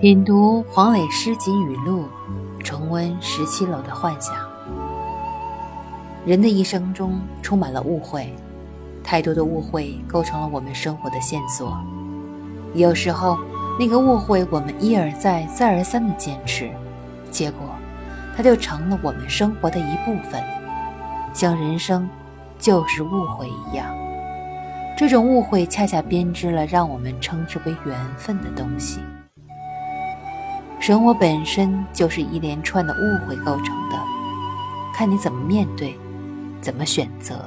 品读黄磊诗集语录，重温十七楼的幻想。人的一生中充满了误会，太多的误会构成了我们生活的线索。有时候，那个误会我们一而再、再而三的坚持，结果它就成了我们生活的一部分，像人生就是误会一样。这种误会恰恰编织了让我们称之为缘分的东西。人我本身就是一连串的误会构成的，看你怎么面对，怎么选择。